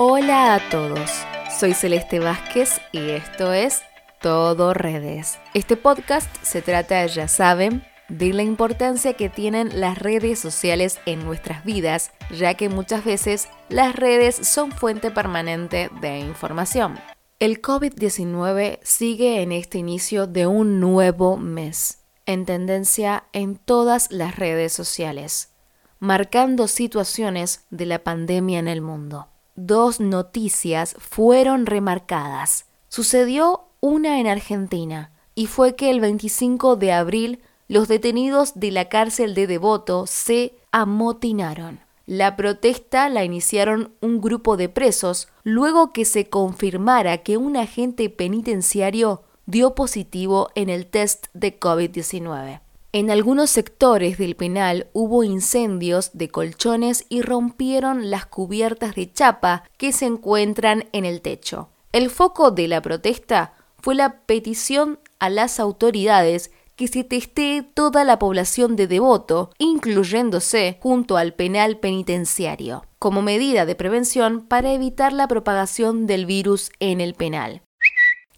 Hola a todos, soy Celeste Vázquez y esto es Todo Redes. Este podcast se trata, ya saben, de la importancia que tienen las redes sociales en nuestras vidas, ya que muchas veces las redes son fuente permanente de información. El COVID-19 sigue en este inicio de un nuevo mes, en tendencia en todas las redes sociales, marcando situaciones de la pandemia en el mundo dos noticias fueron remarcadas. Sucedió una en Argentina, y fue que el 25 de abril los detenidos de la cárcel de Devoto se amotinaron. La protesta la iniciaron un grupo de presos luego que se confirmara que un agente penitenciario dio positivo en el test de COVID-19. En algunos sectores del penal hubo incendios de colchones y rompieron las cubiertas de chapa que se encuentran en el techo. El foco de la protesta fue la petición a las autoridades que se testee toda la población de Devoto, incluyéndose junto al penal penitenciario, como medida de prevención para evitar la propagación del virus en el penal.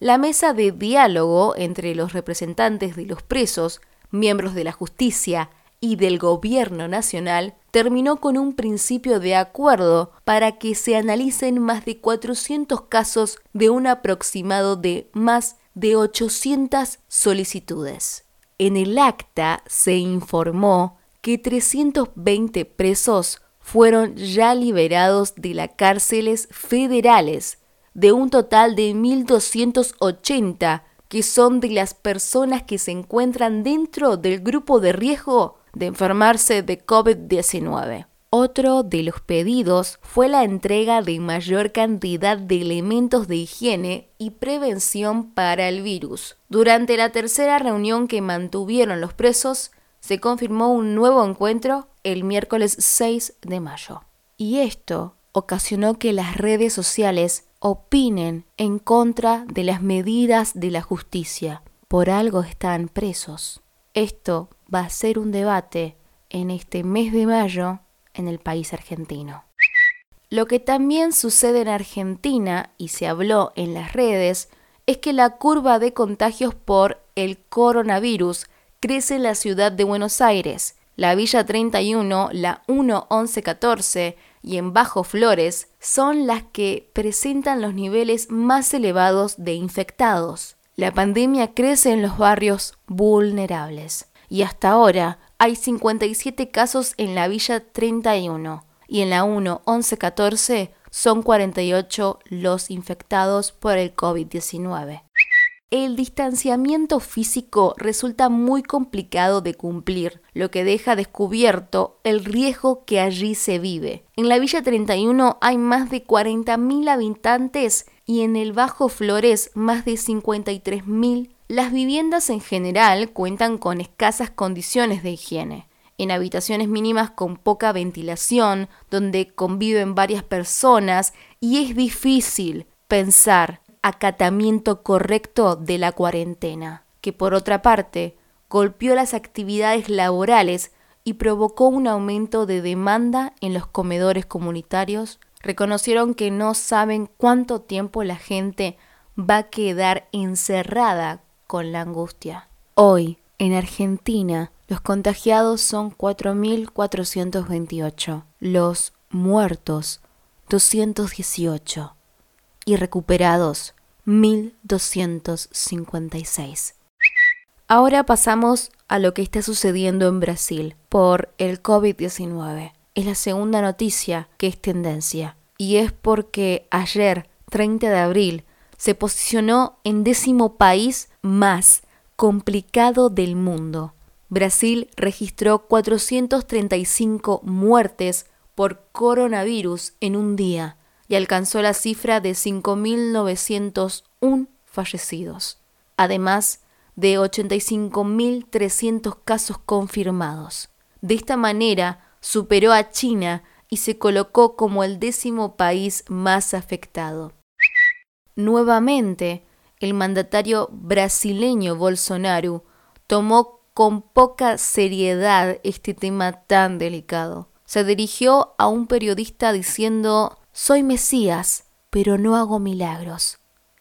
La mesa de diálogo entre los representantes de los presos miembros de la justicia y del gobierno nacional, terminó con un principio de acuerdo para que se analicen más de 400 casos de un aproximado de más de 800 solicitudes. En el acta se informó que 320 presos fueron ya liberados de las cárceles federales, de un total de 1.280 que son de las personas que se encuentran dentro del grupo de riesgo de enfermarse de COVID-19. Otro de los pedidos fue la entrega de mayor cantidad de elementos de higiene y prevención para el virus. Durante la tercera reunión que mantuvieron los presos, se confirmó un nuevo encuentro el miércoles 6 de mayo. Y esto ocasionó que las redes sociales opinen en contra de las medidas de la justicia. Por algo están presos. Esto va a ser un debate en este mes de mayo en el país argentino. Lo que también sucede en Argentina y se habló en las redes es que la curva de contagios por el coronavirus crece en la ciudad de Buenos Aires. La Villa 31, la 11114 y en Bajo Flores son las que presentan los niveles más elevados de infectados. La pandemia crece en los barrios vulnerables y hasta ahora hay 57 casos en la Villa 31 y en la 1 11 14 son 48 los infectados por el COVID-19 el distanciamiento físico resulta muy complicado de cumplir, lo que deja descubierto el riesgo que allí se vive. En la Villa 31 hay más de 40.000 habitantes y en el Bajo Flores más de 53.000. Las viviendas en general cuentan con escasas condiciones de higiene. En habitaciones mínimas con poca ventilación, donde conviven varias personas, y es difícil pensar acatamiento correcto de la cuarentena, que por otra parte golpeó las actividades laborales y provocó un aumento de demanda en los comedores comunitarios, reconocieron que no saben cuánto tiempo la gente va a quedar encerrada con la angustia. Hoy, en Argentina, los contagiados son 4.428, los muertos 218 y recuperados 1256. Ahora pasamos a lo que está sucediendo en Brasil por el COVID-19. Es la segunda noticia que es tendencia y es porque ayer, 30 de abril, se posicionó en décimo país más complicado del mundo. Brasil registró 435 muertes por coronavirus en un día, y alcanzó la cifra de 5.901 fallecidos, además de 85.300 casos confirmados. De esta manera superó a China y se colocó como el décimo país más afectado. Nuevamente, el mandatario brasileño Bolsonaro tomó con poca seriedad este tema tan delicado. Se dirigió a un periodista diciendo soy Mesías, pero no hago milagros.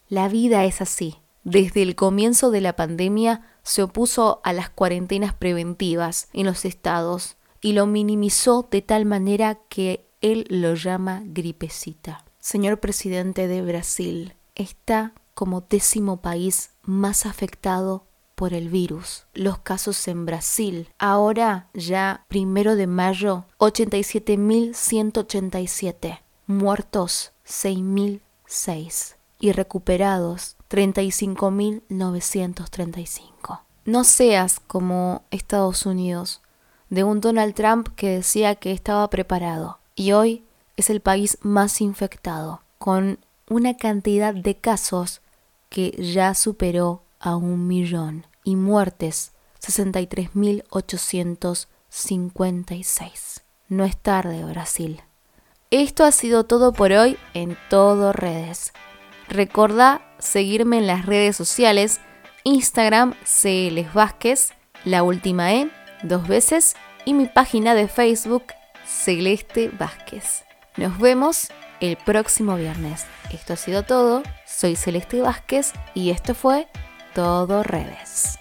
La vida es así. Desde el comienzo de la pandemia se opuso a las cuarentenas preventivas en los estados y lo minimizó de tal manera que él lo llama gripecita. Señor presidente de Brasil, está como décimo país más afectado por el virus. Los casos en Brasil. Ahora ya primero de mayo 87.187. Muertos 6.006. Y recuperados 35.935. No seas como Estados Unidos, de un Donald Trump que decía que estaba preparado. Y hoy es el país más infectado, con una cantidad de casos que ya superó a un millón y muertes 63.856. No es tarde, Brasil. Esto ha sido todo por hoy en Todo Redes. Recordá seguirme en las redes sociales, Instagram CL Vázquez, la última E, dos veces, y mi página de Facebook Celeste Vázquez. Nos vemos el próximo viernes. Esto ha sido todo. Soy Celeste Vázquez y esto fue Todo Redes.